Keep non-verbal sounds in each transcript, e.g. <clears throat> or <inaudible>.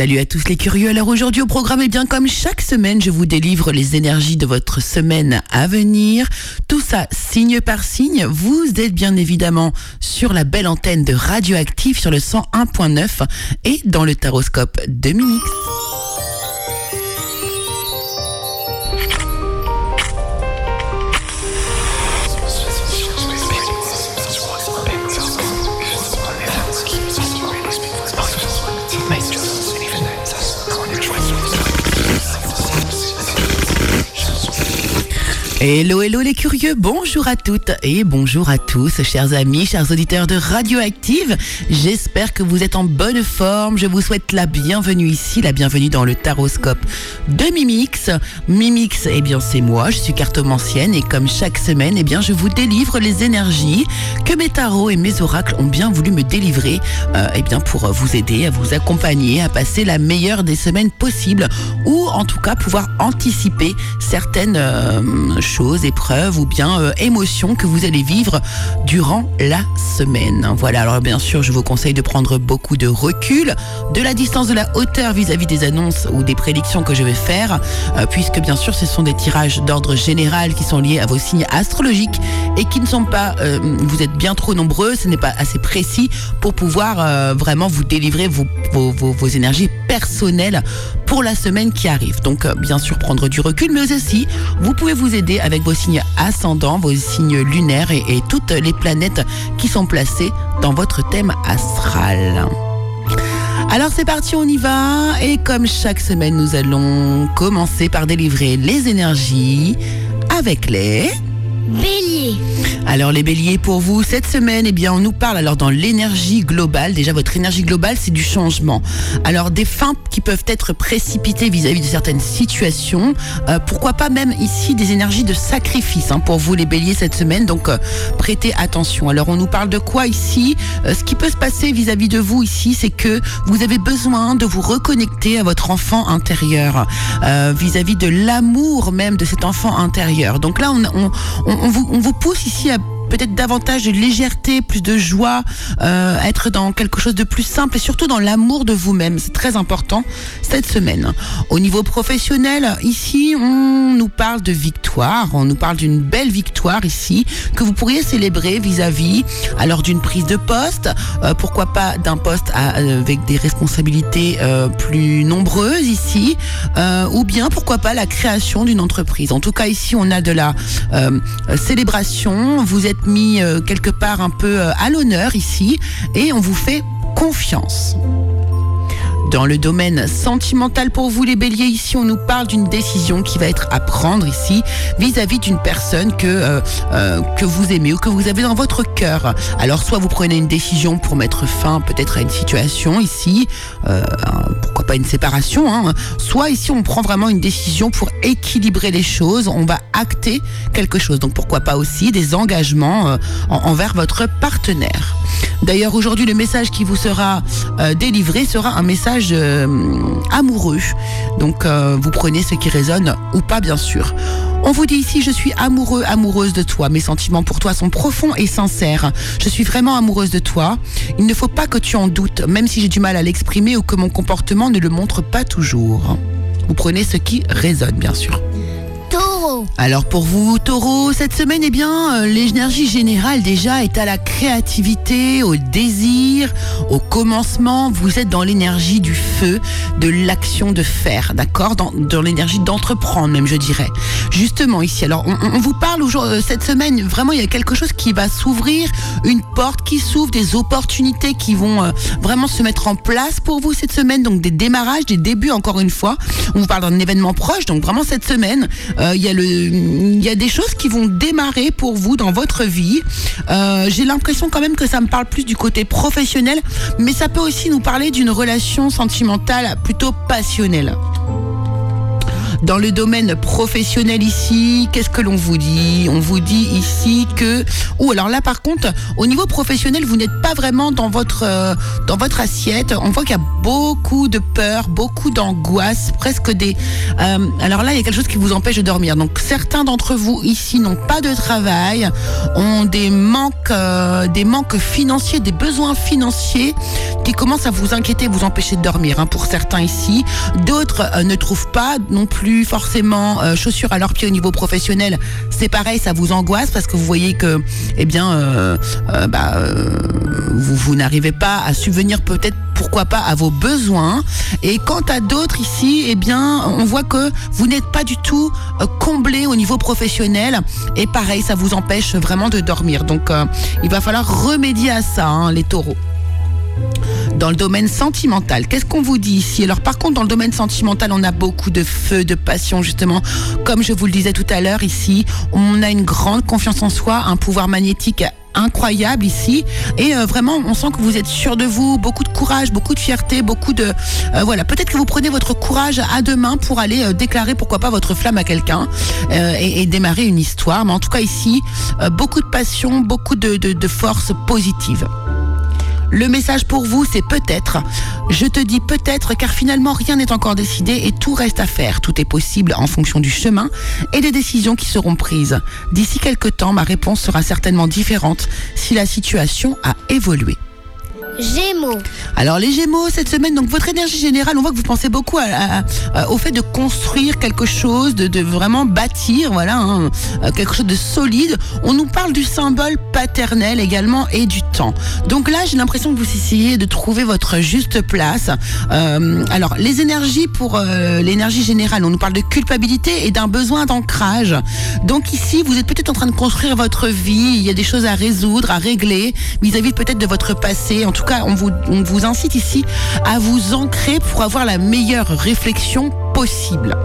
Salut à tous les curieux. Alors aujourd'hui au programme, et bien comme chaque semaine, je vous délivre les énergies de votre semaine à venir. Tout ça signe par signe. Vous êtes bien évidemment sur la belle antenne de Radioactive sur le 101.9 et dans le taroscope de Minix. Hello, hello les curieux, bonjour à toutes et bonjour à tous, chers amis, chers auditeurs de Radioactive. J'espère que vous êtes en bonne forme. Je vous souhaite la bienvenue ici, la bienvenue dans le taroscope de Mimix. Mimix, eh bien c'est moi, je suis cartomancienne et comme chaque semaine, eh bien je vous délivre les énergies que mes tarots et mes oracles ont bien voulu me délivrer, euh, eh bien pour vous aider, à vous accompagner, à passer la meilleure des semaines possibles ou en tout cas pouvoir anticiper certaines euh, choses, épreuves ou bien euh, émotions que vous allez vivre durant la semaine. Voilà, alors bien sûr, je vous conseille de prendre beaucoup de recul, de la distance, de la hauteur vis-à-vis des annonces ou des prédictions que je vais faire, euh, puisque bien sûr, ce sont des tirages d'ordre général qui sont liés à vos signes astrologiques et qui ne sont pas, euh, vous êtes bien trop nombreux, ce n'est pas assez précis pour pouvoir vraiment vous délivrer vos, vos énergies personnelles pour la semaine qui arrive. Donc, bien sûr, prendre du recul, mais aussi, vous pouvez vous aider avec vos signes ascendants, vos signes lunaires et, toutes les planètes qui sont placées dans votre thème astral. Alors c'est parti, on y va. Et comme chaque semaine, nous allons commencer par délivrer les énergies avec les... Bélier. Alors les béliers pour vous cette semaine eh bien on nous parle alors dans l'énergie globale. Déjà votre énergie globale c'est du changement. Alors des fins qui peuvent être précipitées vis-à-vis de certaines situations. Euh, pourquoi pas même ici des énergies de sacrifice hein, pour vous les béliers cette semaine. Donc euh, prêtez attention. Alors on nous parle de quoi ici? Euh, ce qui peut se passer vis-à-vis de vous ici c'est que vous avez besoin de vous reconnecter à votre enfant intérieur vis-à-vis de l'amour même de cet enfant intérieur. Donc là on, on vous, pousse ici à peut-être davantage de légèreté, plus de joie, euh, être dans quelque chose de plus simple et surtout dans l'amour de vous-même. C'est très important cette semaine. Au niveau professionnel, ici, on nous parle de victoire, on nous parle d'une belle victoire ici que vous pourriez célébrer vis-à-vis alors d'une prise de poste, euh, pourquoi pas d'un poste euh, avec des responsabilités euh, plus nombreuses ici, euh, ou bien pourquoi pas la création d'une entreprise. En tout cas, ici, on a de la euh, célébration. Vous êtes mis euh, quelque part un peu euh, à l'honneur ici et on vous fait confiance. Dans le domaine sentimental pour vous les béliers, ici on nous parle d'une décision qui va être à prendre ici vis-à-vis d'une personne que, euh, euh, que vous aimez ou que vous avez dans votre cœur. Alors soit vous prenez une décision pour mettre fin peut-être à une situation ici, euh, pourquoi pas une séparation, hein, soit ici on prend vraiment une décision pour équilibrer les choses, on va acter quelque chose. Donc pourquoi pas aussi des engagements en- envers votre partenaire. D'ailleurs aujourd'hui le message qui vous sera délivré sera un message euh, amoureux. Donc euh, vous prenez ce qui résonne ou pas bien sûr. On vous dit ici, je suis amoureux, amoureuse de toi. Mes sentiments pour toi sont profonds et sincères. Je suis vraiment amoureuse de toi. Il ne faut pas que tu en doutes, même si j'ai du mal à l'exprimer ou que mon comportement ne le montre pas toujours. Vous prenez ce qui résonne, bien sûr. Alors pour vous, taureau, cette semaine, eh bien, euh, l'énergie générale déjà est à la créativité, au désir, au commencement. Vous êtes dans l'énergie du feu, de l'action de faire, d'accord? Dans, l'énergie d'entreprendre, même, je dirais. Justement ici, alors on, vous parle aujourd'hui, euh, cette semaine, vraiment, il y a quelque chose qui va s'ouvrir, une porte qui s'ouvre, des opportunités qui vont euh, vraiment se mettre en place pour vous cette semaine, donc des démarrages, des débuts, encore une fois. On vous parle d'un événement proche, donc vraiment cette semaine, il y a le, il y a des choses qui vont démarrer pour vous dans votre vie. Euh, J'ai l'impression quand même que ça me parle plus du côté professionnel, mais ça peut aussi nous parler d'une relation sentimentale plutôt passionnelle. Dans le domaine professionnel ici, qu'est-ce que l'on vous dit? On vous dit ici que... Ou alors là par contre, au niveau professionnel, vous n'êtes pas vraiment dans votre, euh, dans votre assiette. On voit qu'il y a beaucoup de peur, beaucoup d'angoisse, presque des... Euh, alors là, il y a quelque chose qui vous empêche de dormir. Donc certains d'entre vous ici n'ont pas de travail, ont des manques, euh, des manques financiers, des besoins financiers qui commencent à vous inquiéter, vous empêcher de dormir. Hein, pour certains ici, d'autres ne trouvent pas non plus forcément euh, chaussures à leurs pieds au niveau professionnel. C'est pareil, ça vous angoisse parce que vous voyez que, eh bien, euh, euh, bah, vous, vous n'arrivez pas à subvenir peut-être pourquoi pas à vos besoins. Et quant à d'autres ici, eh bien, on voit que vous n'êtes pas du tout comblé au niveau professionnel. Et pareil, ça vous empêche vraiment de dormir. Donc, il va falloir remédier à ça, hein, les taureaux. Dans le domaine sentimental, qu'est-ce qu'on vous dit ici? Alors par contre, dans le domaine sentimental, on a beaucoup de feu, de passion, justement. Comme je vous le disais tout à l'heure ici, on a une grande confiance en soi, un pouvoir magnétique incroyable ici. Et euh, vraiment on sent que vous êtes sûr de vous beaucoup de courage beaucoup de fierté beaucoup de euh, voilà. Peut-être que vous prenez votre courage à deux mains pour aller euh, déclarer pourquoi pas votre flamme à quelqu'un et, démarrer une histoire. Mais en tout cas ici beaucoup de passion beaucoup de force positive le message pour vous, c'est peut-être. Je te dis peut-être car finalement rien n'est encore décidé et tout reste à faire. Tout est possible en fonction du chemin et des décisions qui seront prises. D'ici quelques temps, ma réponse sera certainement différente si la situation a évolué. Gémeaux. Alors les Gémeaux cette semaine, donc votre énergie générale, on voit que vous pensez beaucoup à- au fait de construire quelque chose, de, de vraiment bâtir, voilà, hein, euh, quelque chose de solide. On nous parle du symbole paternel également et du temps. Donc là, j'ai l'impression que vous essayez de trouver votre juste place. Euh, alors les énergies pour euh, l'énergie générale, on nous parle de culpabilité et d'un besoin d'ancrage. Donc ici, vous êtes peut-être en train de construire votre vie. Il y a des choses à résoudre, à régler vis-à-vis peut-être de votre passé. En tout cas, on vous, incite ici à vous ancrer pour avoir la meilleure réflexion possible.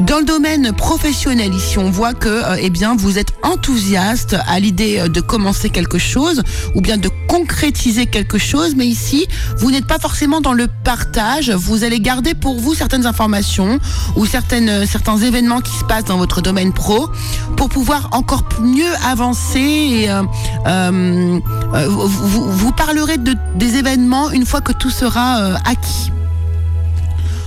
Dans le domaine professionnel, ici, on voit que, euh, eh bien, vous êtes enthousiaste à l'idée euh, de commencer quelque chose ou bien de concrétiser quelque chose, mais ici, vous n'êtes pas forcément dans le partage. Vous allez garder pour vous certaines informations ou certaines, euh, certains événements qui se passent dans votre domaine pro pour pouvoir encore mieux avancer. Et, euh, euh, vous, vous- parlerez de, des événements une fois que tout sera acquis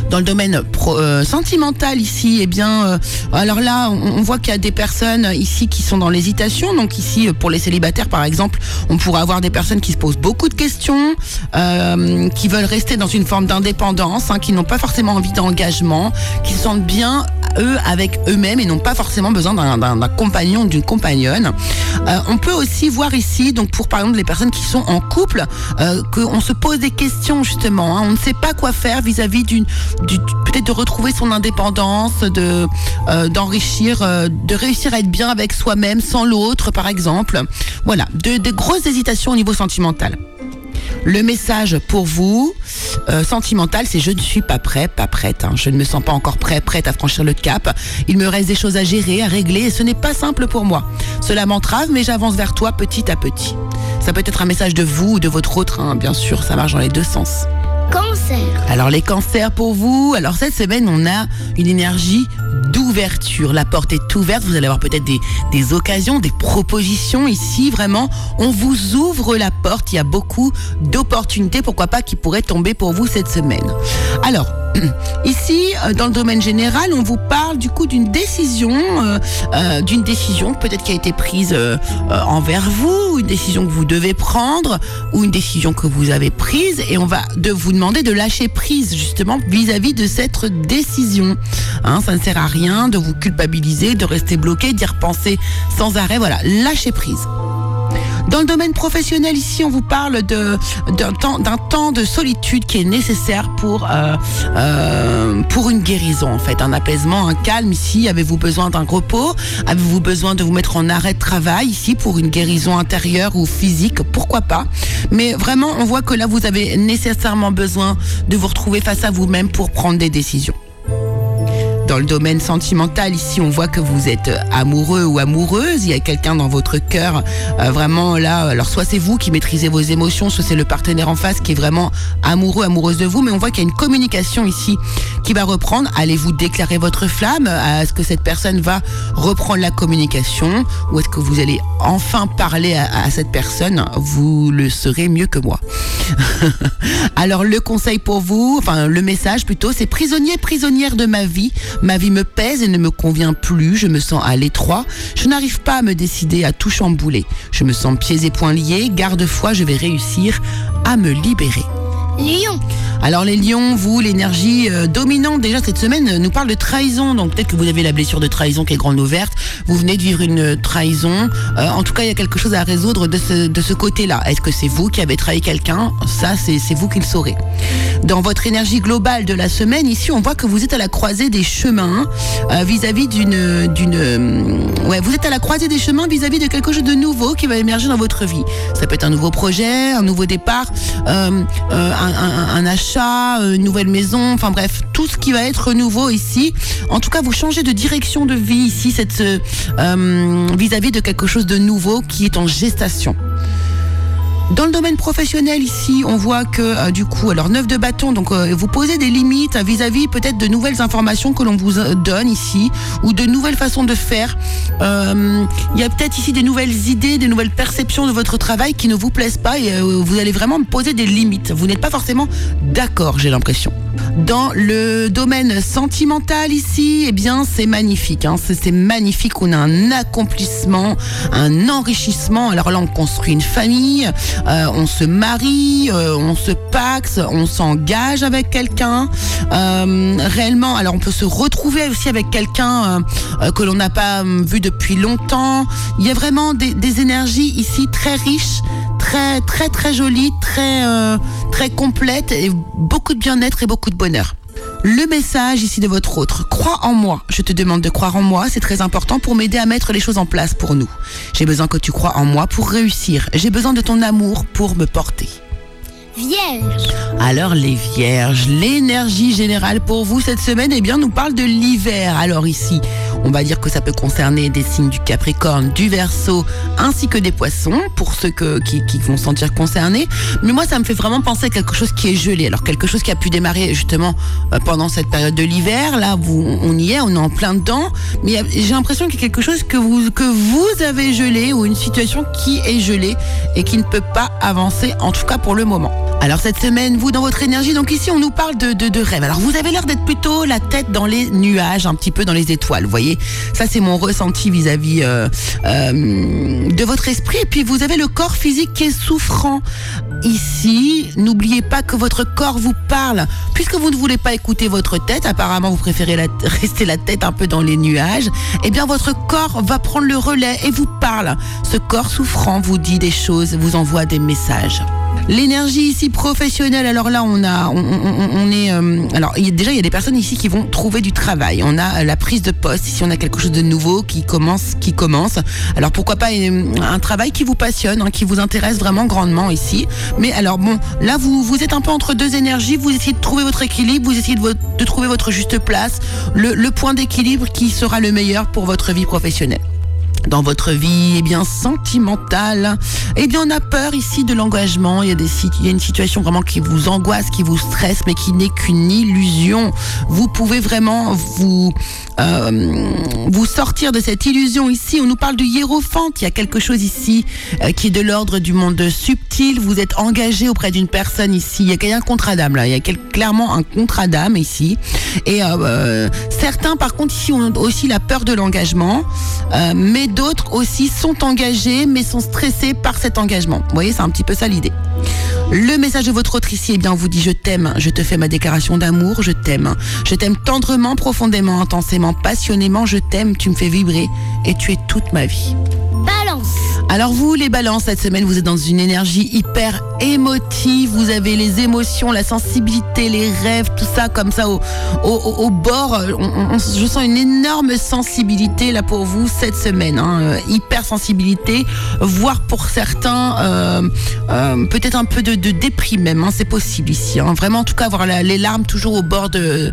dans le domaine pro- euh, sentimental ici, eh bien, euh, alors là, on, on voit qu'il y a des personnes ici qui sont dans l'hésitation. Donc ici, euh, pour les célibataires, par exemple, on pourrait avoir des personnes qui se posent beaucoup de questions, euh, qui veulent rester dans une forme d'indépendance, hein, qui n'ont pas forcément envie d'engagement, qui se sentent bien eux avec eux-mêmes et n'ont pas forcément besoin d'un- compagnon ou d'une compagnonne. Euh, on peut aussi voir ici, donc pour par exemple les personnes qui sont en couple, euh, qu'on se pose des questions justement. hein. On ne sait pas quoi faire vis-à-vis d'une, du- peut-être de retrouver son indépendance, de euh, d'enrichir, de réussir à être bien avec soi-même sans l'autre, par exemple. Voilà, de, de grosses hésitations au niveau sentimental. Le message pour vous, euh, sentimental, c'est je ne suis pas prêt, pas prête. hein. Je ne me sens pas encore prêt, prête à franchir le cap. Il me reste des choses à gérer, à régler, et ce n'est pas simple pour moi. Cela m'entrave, mais j'avance vers toi petit à petit. Ça peut être un message de vous ou de votre autre, hein, bien sûr, ça marche dans les deux sens. Cancer. Alors les cancers pour vous, alors cette semaine on a une énergie d'ouverture. La porte est ouverte, vous allez avoir peut-être des, des occasions, des propositions ici, vraiment. On vous ouvre la porte, il y a beaucoup d'opportunités, pourquoi pas, qui pourraient tomber pour vous cette semaine. Alors, <clears throat> ici, euh, dans le domaine général, on vous parle du coup d'une décision, euh, euh, d'une décision peut-être qui a été prise envers vous, une décision que vous devez prendre ou une décision que vous avez prise et on va de vous demander de lâcher prise justement vis-à-vis de cette décision. Hein, ça ne sert à rien de vous culpabiliser, de rester bloqué, d'y repenser sans arrêt. Voilà, lâcher prise. Dans le domaine professionnel, ici, on vous parle de d'un temps d'un temps de solitude qui est nécessaire pour euh, euh, pour une guérison, en fait, un apaisement, un calme. Ici, avez-vous besoin d'un repos? Avez-vous besoin de vous mettre en arrêt de travail? Ici pour une guérison intérieure ou physique? Pourquoi pas? Mais vraiment, on voit que là, vous avez nécessairement besoin de vous retrouver face à vous-même pour prendre des décisions. Dans le domaine sentimental, ici, on voit que vous êtes amoureux ou amoureuse. Il y a quelqu'un dans votre cœur, euh, vraiment là. Alors, soit c'est vous qui maîtrisez vos émotions, soit c'est le partenaire en face qui est vraiment amoureux, amoureuse de vous. Mais on voit qu'il y a une communication ici qui va reprendre. Allez-vous déclarer votre flamme? Est-ce que cette personne va reprendre la communication? Ou est-ce que vous allez enfin parler à, à cette personne? Vous le serez mieux que moi. <laughs> Alors, le conseil pour vous, enfin, le message plutôt, c'est prisonnier, prisonnière de ma vie. Ma vie me pèse et ne me convient plus. Je me sens à l'étroit. Je n'arrive pas à me décider à tout chambouler. Je me sens pieds et poings liés. Garde-foi, je vais réussir à me libérer. Lion. Alors les lions, vous, l'énergie euh, dominante déjà cette semaine euh, nous parle de trahison. Donc peut-être que vous avez la blessure de trahison qui est grande ouverte. Vous venez de vivre une trahison. Euh, en tout cas, il y a quelque chose à résoudre de ce, côté-là. Est-ce que c'est vous qui avez trahi quelqu'un? Ça, c'est vous qui le saurez. Dans votre énergie globale de la semaine, ici, on voit que vous êtes à la croisée des chemins vis-à-vis d'une d'une ouais, vous êtes à la croisée des chemins vis-à-vis de quelque chose de nouveau qui va émerger dans votre vie. Ça peut être un nouveau projet, un nouveau départ, un achat, une nouvelle maison, enfin bref, tout ce qui va être nouveau ici. En tout cas, vous changez de direction de vie ici, euh, euh, vis-à-vis de quelque chose de nouveau qui est en gestation. Dans le domaine professionnel ici, on voit que euh, du coup, alors neuf de bâton, donc euh, vous posez des limites vis-à-vis peut-être de nouvelles informations que l'on vous euh, donne ici ou de nouvelles façons de faire. Il y a peut-être ici des nouvelles idées, des nouvelles perceptions de votre travail qui ne vous plaisent pas et vous allez vraiment poser des limites. Vous n'êtes pas forcément d'accord, j'ai l'impression. Dans le domaine sentimental ici, eh bien, c'est magnifique. Hein. C'est magnifique. On a un accomplissement, un enrichissement. Alors là, on construit une famille, euh, on se marie, euh, on se paxe, on s'engage avec quelqu'un. Euh, réellement, alors on peut se retrouver aussi avec quelqu'un euh, euh, que l'on n'a pas euh, vu depuis longtemps. Il y a vraiment des énergies ici très riches très très très jolie, très euh, très complète et beaucoup de bien-être et beaucoup de bonheur. Le message ici de votre autre, crois en moi. Je te demande de croire en moi, c'est très important pour m'aider à mettre les choses en place pour nous. J'ai besoin que tu crois en moi pour réussir. J'ai besoin de ton amour pour me porter. Vierge. Alors les vierges, l'énergie générale pour vous cette semaine, eh bien, nous parle de l'hiver. Alors ici, on va dire que ça peut concerner des signes du Capricorne, du Verseau, ainsi que des Poissons, pour ceux qui, vont se sentir concernés. Mais moi, ça me fait vraiment penser à quelque chose qui est gelé. Alors quelque chose qui a pu démarrer justement euh, pendant cette période de l'hiver. Là, on y est, on est en plein dedans. Mais j'ai l'impression qu'il y a quelque chose que vous avez gelé ou une situation qui est gelée et qui ne peut pas avancer, en tout cas pour le moment. Alors cette semaine, vous dans votre énergie, donc ici on nous parle de, de, de rêve. Alors vous avez l'air d'être plutôt la tête dans les nuages, un petit peu dans les étoiles. Vous voyez, ça c'est mon ressenti vis-à-vis euh, euh, de votre esprit. Et puis vous avez le corps physique qui est souffrant. Ici, n'oubliez pas que votre corps vous parle. Puisque vous ne voulez pas écouter votre tête, apparemment vous préférez la- <laughs> rester la tête un peu dans les nuages, eh bien votre corps va prendre le relais et vous parle. Ce corps souffrant vous dit des choses, vous envoie des messages. L'énergie ici professionnelle, alors là on a, on, est, euh, alors déjà il y a des personnes ici qui vont trouver du travail. On a euh, la prise de poste ici, on a quelque chose de nouveau qui commence, qui commence. Alors pourquoi pas un travail qui vous passionne, hein, qui vous intéresse vraiment grandement ici. Mais alors bon, là vous êtes un peu entre deux énergies, vous essayez de trouver votre équilibre, vous essayez de, trouver votre juste place, le point d'équilibre qui sera le meilleur pour votre vie professionnelle dans votre vie eh bien sentimentale. Eh bien on a peur ici de l'engagement. Il y a des il y a une situation vraiment qui vous angoisse qui vous stresse mais qui n'est qu'une illusion. Vous pouvez vraiment vous euh, vous sortir de cette illusion. Ici on nous parle du hiérophante. Il y a quelque chose ici euh, qui est de l'ordre du monde subtil. Vous êtes engagé auprès d'une personne ici. Il y a un contrat d'âme là. Il y a clairement un contrat d'âme ici. Et euh, euh, certains par contre ici ont aussi la peur de l'engagement. Euh, d'autres aussi sont engagés mais sont stressés par cet engagement. Vous voyez, c'est un petit peu ça l'idée. Le message de votre autre ici, eh bien, on vous dit je t'aime, je te fais ma déclaration d'amour, je t'aime. Je t'aime tendrement, profondément, intensément, passionnément, je t'aime, tu me fais vibrer et tu es toute ma vie. Alors vous, les balances, cette semaine, vous êtes dans une énergie hyper émotive. Vous avez les émotions, la sensibilité, les rêves, tout ça comme ça au, au, bord. Je sens une énorme sensibilité là pour vous cette semaine. Hein, euh, hyper sensibilité, voire pour certains euh, euh, peut-être un peu de, de déprime même. hein, C'est possible ici. hein. Vraiment, en tout cas, avoir les larmes toujours au bord de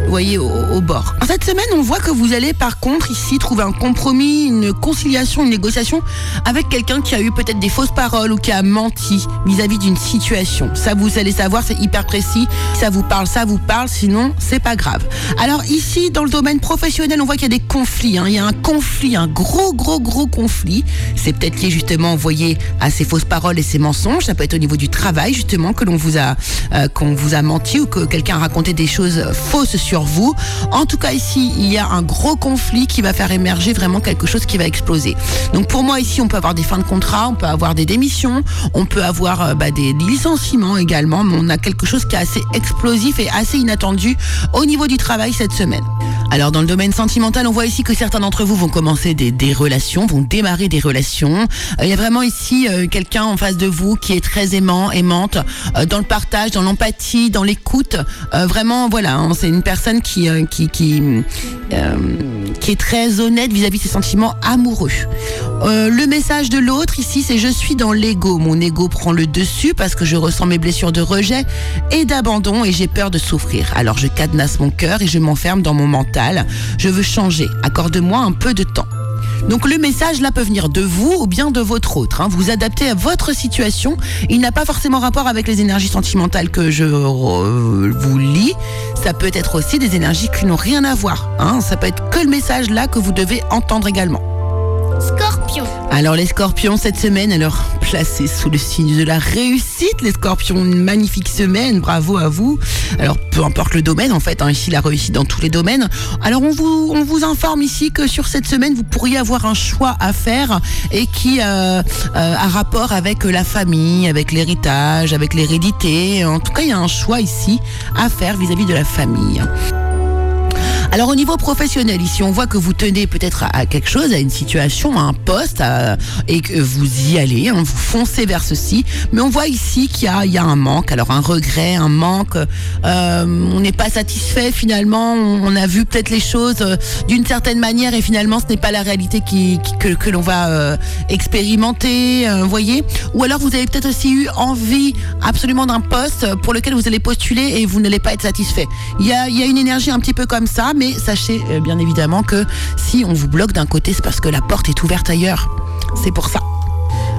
vous voyez, au, bord. En cette semaine, on voit que vous allez par contre ici trouver un compromis, une conciliation, une négociation avec quelqu'un qui a eu peut-être des fausses paroles ou qui a menti vis-à-vis d'une situation. Ça, vous allez savoir, c'est hyper précis. Ça vous parle, ça vous parle, sinon, c'est pas grave. Alors ici, dans le domaine professionnel, on voit qu'il y a des conflits. hein. Il y a un conflit, un gros, gros, gros conflit. C'est peut-être lié justement, vous voyez, à ces fausses paroles et ces mensonges. Ça peut être au niveau du travail, justement, que l'on vous a, euh, qu'on vous a menti ou que quelqu'un a raconté des choses fausses sur vous. En tout cas, ici, il y a un gros conflit qui va faire émerger vraiment quelque chose qui va exploser. Donc pour moi, ici, on peut avoir des fins de contrat, on peut avoir des démissions, on peut avoir euh, bah, des licenciements également, mais on a quelque chose qui est assez explosif et assez inattendu au niveau du travail cette semaine. Alors dans le domaine sentimental, on voit ici que certains d'entre vous vont commencer des, relations, vont démarrer des relations. Euh, Il y a vraiment ici euh, quelqu'un en face de vous qui est très aimant, aimante, euh, dans le partage, dans l'empathie, dans l'écoute. Vraiment, voilà, hein, c'est une personne qui est très honnête vis-à-vis de ses sentiments amoureux. Le message de l'autre ici, c'est je suis dans l'ego. Mon ego prend le dessus parce que je ressens mes blessures de rejet et d'abandon et j'ai peur de souffrir. Alors je cadenasse mon cœur et je m'enferme dans mon mental. Je veux changer. Accorde-moi un peu de temps. Donc le message là peut venir de vous ou bien de votre autre. hein. Vous adaptez à votre situation. Il n'a pas forcément rapport avec les énergies sentimentales que je euh, vous lis. Ça peut être aussi des énergies qui n'ont rien à voir. hein. Ça peut être que le message là que vous devez entendre également. Scorpion. Alors les scorpions cette semaine, alors placés sous le signe de la réussite, les scorpions, une magnifique semaine, bravo à vous. Alors peu importe le domaine en fait, hein, ici la réussite dans tous les domaines. Alors on vous, on vous informe ici que sur cette semaine, vous pourriez avoir un choix à faire et qui euh, euh, a rapport avec la famille, avec l'héritage, avec l'hérédité. En tout cas, il y a un choix ici à faire vis-à-vis de la famille. Alors au niveau professionnel, ici on voit que vous tenez peut-être à, quelque chose, à une situation, à un poste, et que vous y allez, hein, vous foncez vers ceci. Mais on voit ici qu'il y y a un manque, alors un regret, un manque. euh, on n'est pas satisfait finalement. On, a vu peut-être les choses euh, d'une certaine manière et finalement ce n'est pas la réalité qui, que, que l'on va euh, expérimenter. euh, voyez. Ou alors vous avez peut-être aussi eu envie absolument d'un poste pour lequel vous allez postuler et vous n'allez pas être satisfait. Il y a, il y a une énergie un petit peu comme ça, sachez euh, bien évidemment que si on vous bloque d'un côté, c'est parce que la porte est ouverte ailleurs. C'est pour ça.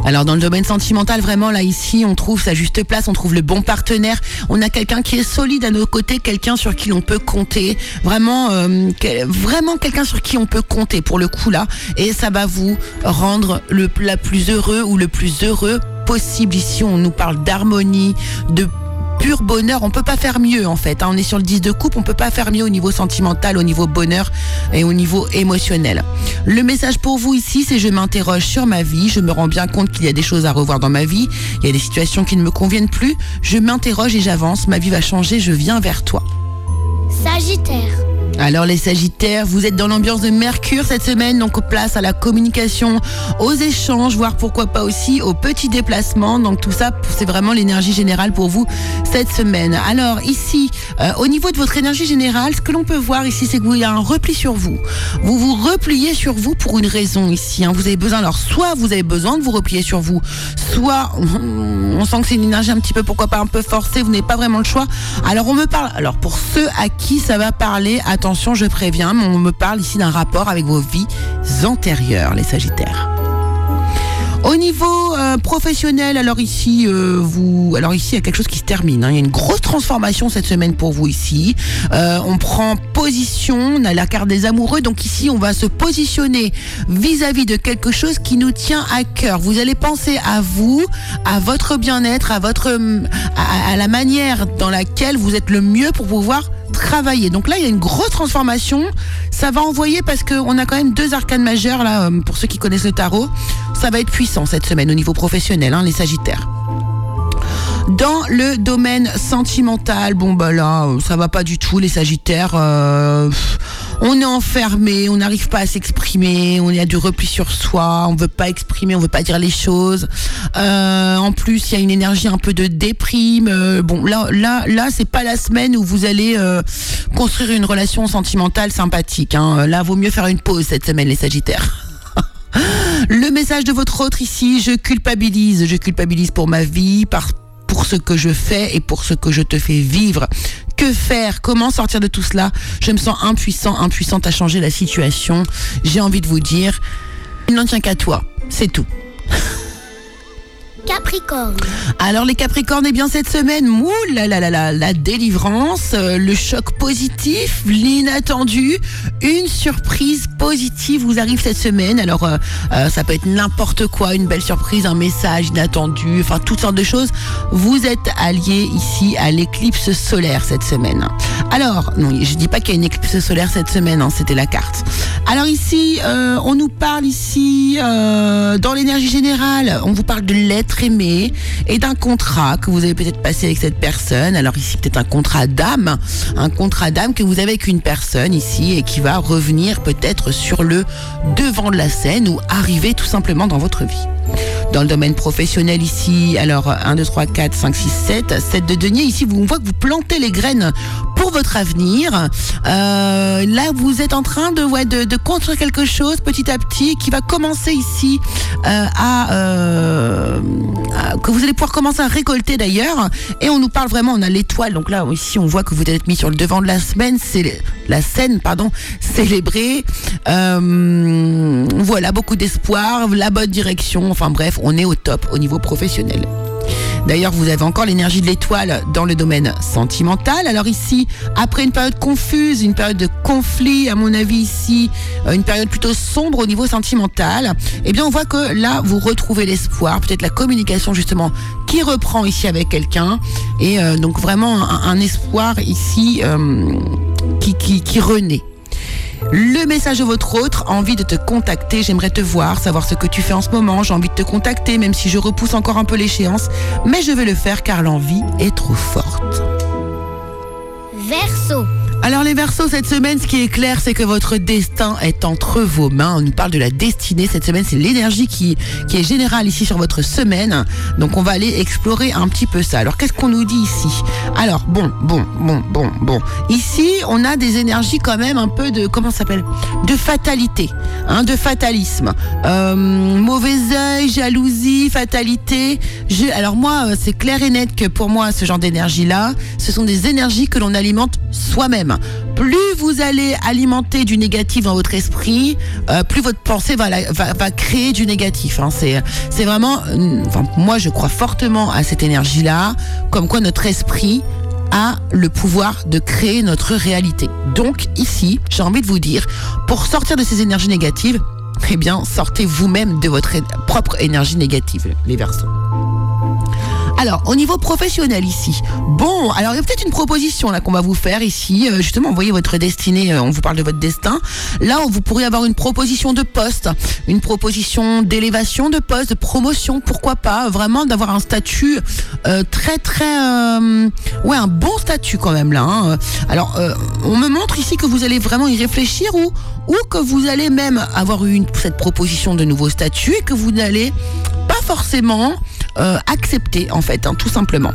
Alors dans le domaine sentimental, vraiment là ici, on trouve sa juste place, on trouve le bon partenaire, on a quelqu'un qui est solide à nos côtés, quelqu'un sur qui l'on peut compter, vraiment, euh, vraiment quelqu'un sur qui on peut compter pour le coup là, et ça va vous rendre le la plus heureux ou le plus heureux possible. Ici, on nous parle d'harmonie, de pur bonheur, on peut pas faire mieux en fait. hein. On est sur le 10 de coupe, on peut pas faire mieux au niveau sentimental, au niveau bonheur et au niveau émotionnel. Le message pour vous ici, c'est je m'interroge sur ma vie, je me rends bien compte qu'il y a des choses à revoir dans ma vie, il y a des situations qui ne me conviennent plus, je m'interroge et j'avance, ma vie va changer, je viens vers toi. Sagittaire. Alors les Sagittaires, vous êtes dans l'ambiance de Mercure cette semaine, donc place à la communication, aux échanges, voire pourquoi pas aussi aux petits déplacements. Donc tout ça, c'est vraiment l'énergie générale pour vous cette semaine. Alors ici, euh, au niveau de votre énergie générale, ce que l'on peut voir ici, c'est que vous il y a un repli sur vous. Vous vous repliez sur vous pour une raison ici. hein. Vous avez besoin, alors soit vous avez besoin de vous replier sur vous, soit <laughs> on, sent que c'est une énergie un petit peu, pourquoi pas un peu forcée, vous n'avez pas vraiment le choix. Alors on me parle, alors pour ceux à qui ça va parler, attention, je préviens, mais on me parle ici d'un rapport avec vos vies antérieures, les Sagittaires. Au niveau euh, professionnel, alors ici, euh, vous, alors ici, il y a quelque chose qui se termine. hein. Il y a une grosse transformation cette semaine pour vous ici. Euh, on prend position, on a la carte des amoureux, donc ici, on va se positionner vis-à-vis de quelque chose qui nous tient à cœur. Vous allez penser à vous, à votre bien-être, à votre, à, à la manière dans laquelle vous êtes le mieux pour pouvoir travailler. Donc là, il y a une grosse transformation. Ça va envoyer parce qu'on a quand même deux arcanes majeures là, euh, pour ceux qui connaissent le tarot. Ça va être puissant cette semaine au niveau professionnel, hein, les Sagittaires. Dans le domaine sentimental, bon bah là, euh, ça va pas du tout les Sagittaires. euh, on est enfermé, on n'arrive pas à s'exprimer, on a du repli sur soi, on veut pas exprimer, on veut pas dire les choses. Euh, en plus, il y a une énergie un peu de déprime. euh, bon là, là, là, c'est pas la semaine où vous allez euh, construire une relation sentimentale sympathique. Hein. Là, vaut mieux faire une pause cette semaine les Sagittaires. <laughs> Le message de votre autre ici, je culpabilise, je culpabilise pour ma vie, par, pour ce que je fais et pour ce que je te fais vivre. Que faire? Comment sortir de tout cela? Je me sens impuissant, impuissante à changer la situation. J'ai envie de vous dire, il n'en tient qu'à toi. C'est tout. <laughs> Capricorne. Alors les Capricornes, eh bien cette semaine, mou la délivrance, euh, le choc positif, l'inattendu, une surprise positive vous arrive cette semaine. Alors euh, euh, ça peut être n'importe quoi, une belle surprise, un message inattendu, enfin toutes sortes de choses. Vous êtes alliés ici à l'éclipse solaire cette semaine. Alors non, je dis pas qu'il y a une éclipse solaire cette semaine, hein, c'était la carte. Alors ici, on nous parle ici dans l'énergie générale, on vous parle de l'être aimé et d'un contrat que vous avez peut-être passé avec cette personne. Alors ici, peut-être un contrat d'âme, un contrat d'âme que vous avez avec une personne ici et qui va revenir peut-être sur le devant de la scène ou arriver tout simplement dans votre vie. Dans le domaine professionnel ici, alors 1, 2, 3, 4, 5, 6, 7, 7 de denier. Ici, on voit que vous plantez les graines pour votre avenir. Euh, là, vous êtes en train de, construire quelque chose petit à petit qui va commencer ici euh, à, euh, à- que vous allez pouvoir commencer à récolter d'ailleurs. Et on nous parle vraiment, on a l'étoile. Donc là, ici, on voit que vous êtes mis sur le devant de la semaine, c'est la scène, pardon, célébrée. Euh, voilà, beaucoup d'espoir, la bonne direction. Enfin bref, on est au top au niveau professionnel. D'ailleurs, vous avez encore l'énergie de l'étoile dans le domaine sentimental. Alors ici, après une période confuse, une période de conflit, à mon avis ici, euh, une période plutôt sombre au niveau sentimental, eh bien on voit que là, vous retrouvez l'espoir, peut-être la communication justement qui reprend ici avec quelqu'un. Et euh, donc vraiment un, espoir ici euh, qui renaît. Le message de votre autre, envie de te contacter, j'aimerais te voir, savoir ce que tu fais en ce moment, j'ai envie de te contacter, même si je repousse encore un peu l'échéance, mais je vais le faire car l'envie est trop forte. Verseau. Alors les Verseaux, cette semaine, ce qui est clair, c'est que votre destin est entre vos mains. On nous parle de la destinée cette semaine, c'est l'énergie qui, qui est générale ici sur votre semaine. Donc on va aller explorer un petit peu ça. Alors qu'est-ce qu'on nous dit ici? Alors bon, bon, bon, bon, bon. Ici, on a des énergies quand même un peu de comment ça s'appelle? De fatalité, hein, de fatalisme. Euh, mauvais œil, jalousie, fatalité. Alors moi, euh, c'est clair et net que pour moi, ce genre d'énergie-là, ce sont des énergies que l'on alimente soi-même. Plus vous allez alimenter du négatif dans votre esprit, euh, plus votre pensée va, créer du négatif. hein. C'est, vraiment, euh, moi, je crois fortement à cette énergie-là, comme quoi notre esprit a le pouvoir de créer notre réalité. Donc ici, j'ai envie de vous dire, pour sortir de ces énergies négatives, eh bien, sortez vous-même de votre propre énergie négative, les versos. Alors, au niveau professionnel ici, bon, alors il y a peut-être une proposition là qu'on va vous faire ici. Euh, justement, vous voyez votre destinée, euh, on vous parle de votre destin. Là, vous pourriez avoir une proposition de poste, une proposition d'élévation de poste, de promotion, pourquoi pas, vraiment d'avoir un statut euh, très très, euh, ouais, un bon statut quand même là. hein. Alors, euh, on me montre ici que vous allez vraiment y réfléchir ou ou que vous allez même avoir eu cette proposition de nouveau statut et que vous n'allez pas forcément euh, accepter en fait, hein, tout simplement.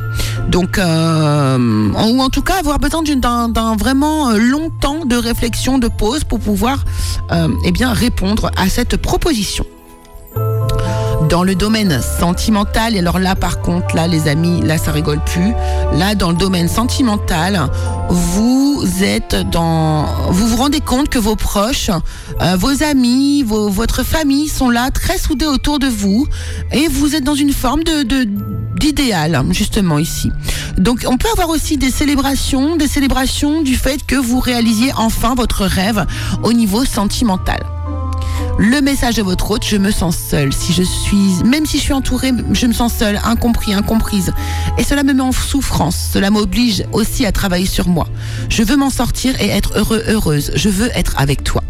Donc, euh, ou en tout cas avoir besoin d'un vraiment euh, long temps de réflexion, de pause pour pouvoir euh, eh bien répondre à cette proposition. Dans le domaine sentimental, et alors là par contre, là les amis, là ça rigole plus. Là dans le domaine sentimental, vous êtes dans, vous vous rendez compte que vos proches, euh, vos amis, vos- votre famille sont là très soudés autour de vous et vous êtes dans une forme de de- d'idéal justement ici. Donc on peut avoir aussi des célébrations, des célébrations du fait que vous réalisiez enfin votre rêve au niveau sentimental. Le message de votre hôte, je me sens seule. Si je suis, même si je suis entourée, je me sens seule, incompris, incomprise. Et cela me met en souffrance. Cela m'oblige aussi à travailler sur moi. Je veux m'en sortir et être heureux, heureuse. Je veux être avec toi.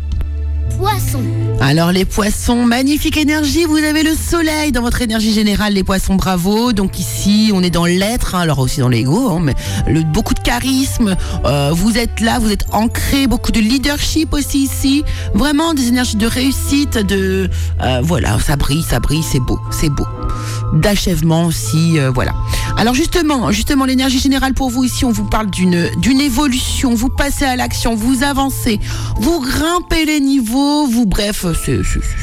Poisson. Alors les poissons, magnifique énergie, vous avez le soleil dans votre énergie générale, les poissons, bravo. Donc ici, on est dans l'être, hein, alors aussi dans l'ego, hein, mais beaucoup de charisme, euh, vous êtes là, vous êtes ancré, beaucoup de leadership aussi ici, vraiment des énergies de réussite, de... euh, voilà, ça brille, ça brille, c'est beau, c'est beau. D'achèvement aussi, euh, voilà. Alors justement, justement l'énergie générale pour vous ici, on vous parle d'une évolution, vous passez à l'action, vous avancez, vous grimpez les niveaux, bref,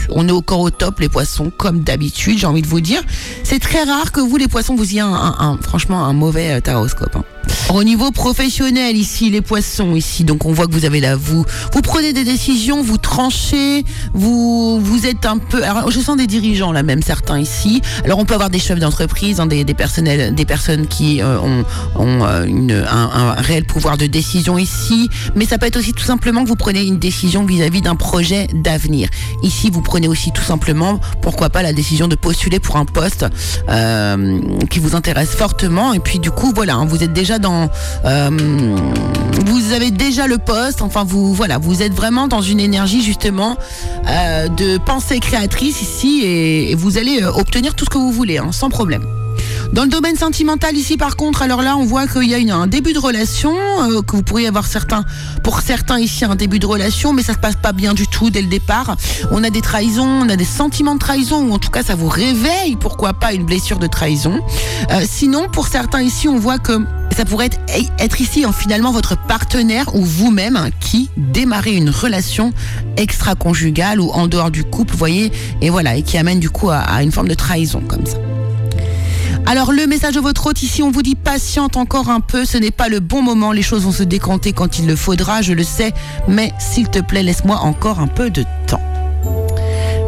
on est encore au top les poissons comme d'habitude, j'ai envie de vous dire. C'est très rare que vous les poissons vous ayez un, franchement un mauvais euh, taroscope. hein. Au niveau professionnel, ici, les poissons, ici, donc on voit que vous avez là, vous, vous prenez des décisions, vous tranchez, vous, êtes un peu, alors je sens des dirigeants là même certains ici. Alors on peut avoir des chefs d'entreprise, hein, des, personnels, des personnes qui euh, ont, euh, un réel pouvoir de décision ici, mais ça peut être aussi tout simplement que vous prenez une décision vis-à-vis d'un projet d'avenir. Ici, vous prenez aussi tout simplement, pourquoi pas, la décision de postuler pour un poste euh, qui vous intéresse fortement, et puis du coup, voilà, hein, vous êtes déjà dans euh, vous avez déjà le poste. Enfin, vous voilà, vous êtes vraiment dans une énergie justement euh, de pensée créatrice ici et, vous allez obtenir tout ce que vous voulez, hein, sans problème. Dans le domaine sentimental ici par contre, alors là on voit qu'il y a un début de relation, euh, que vous pourriez avoir certains, pour certains ici un début de relation, mais ça se passe pas bien du tout dès le départ. On a des trahisons, on a des sentiments de trahison, ou en tout cas ça vous réveille, pourquoi pas une blessure de trahison. Euh, sinon pour certains ici on voit que ça pourrait être, être ici en finalement votre partenaire ou vous-même hein, qui démarrez une relation extra-conjugale ou en dehors du couple, voyez, et voilà, et qui amène du coup à, à une forme de trahison comme ça. Alors le message de votre hôte ici, on vous dit patiente encore un peu, ce n'est pas le bon moment, les choses vont se décanter quand il le faudra, je le sais, mais s'il te plaît, laisse-moi encore un peu de temps.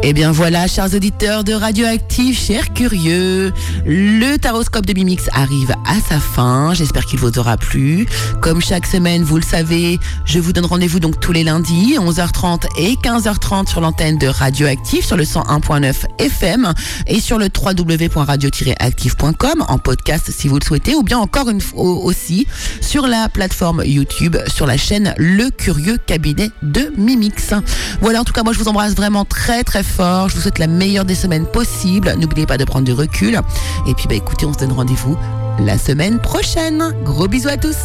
Et eh bien voilà, chers auditeurs de Radioactive, chers curieux, le taroscope de Mimix arrive à sa fin. J'espère qu'il vous aura plu. Comme chaque semaine, vous le savez, je vous donne rendez-vous donc tous les lundis, 11h30 et 15h30 sur l'antenne de Radioactive, sur le 101.9 FM et sur le www.radio-active.com en podcast si vous le souhaitez, ou bien encore une fois aussi sur la plateforme YouTube, sur la chaîne Le Curieux Cabinet de Mimix. Voilà, en tout cas, moi je vous embrasse vraiment très très fort. Je vous souhaite la meilleure des semaines possibles. N'oubliez pas de prendre du recul. Et puis, bah, écoutez, on se donne rendez-vous la semaine prochaine. Gros bisous à tous.